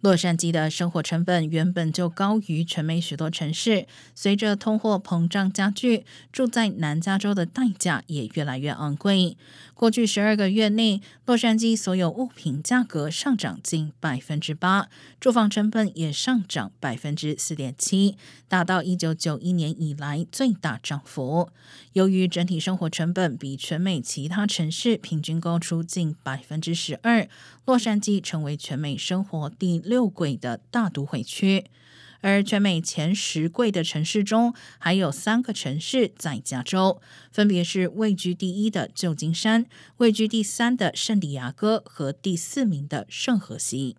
洛杉矶的生活成本原本就高于全美许多城市，随着通货膨胀加剧，住在南加州的代价也越来越昂贵。过去十二个月内，洛杉矶所有物品价格上涨近百分之八，住房成本也上涨百分之四点七，达到一九九一年以来最大涨幅。由于整体生活成本比全美其他城市平均高出近百分之十二，洛杉矶成为全美生活第。六轨的大都会区，而全美前十贵的城市中，还有三个城市在加州，分别是位居第一的旧金山、位居第三的圣地亚哥和第四名的圣荷西。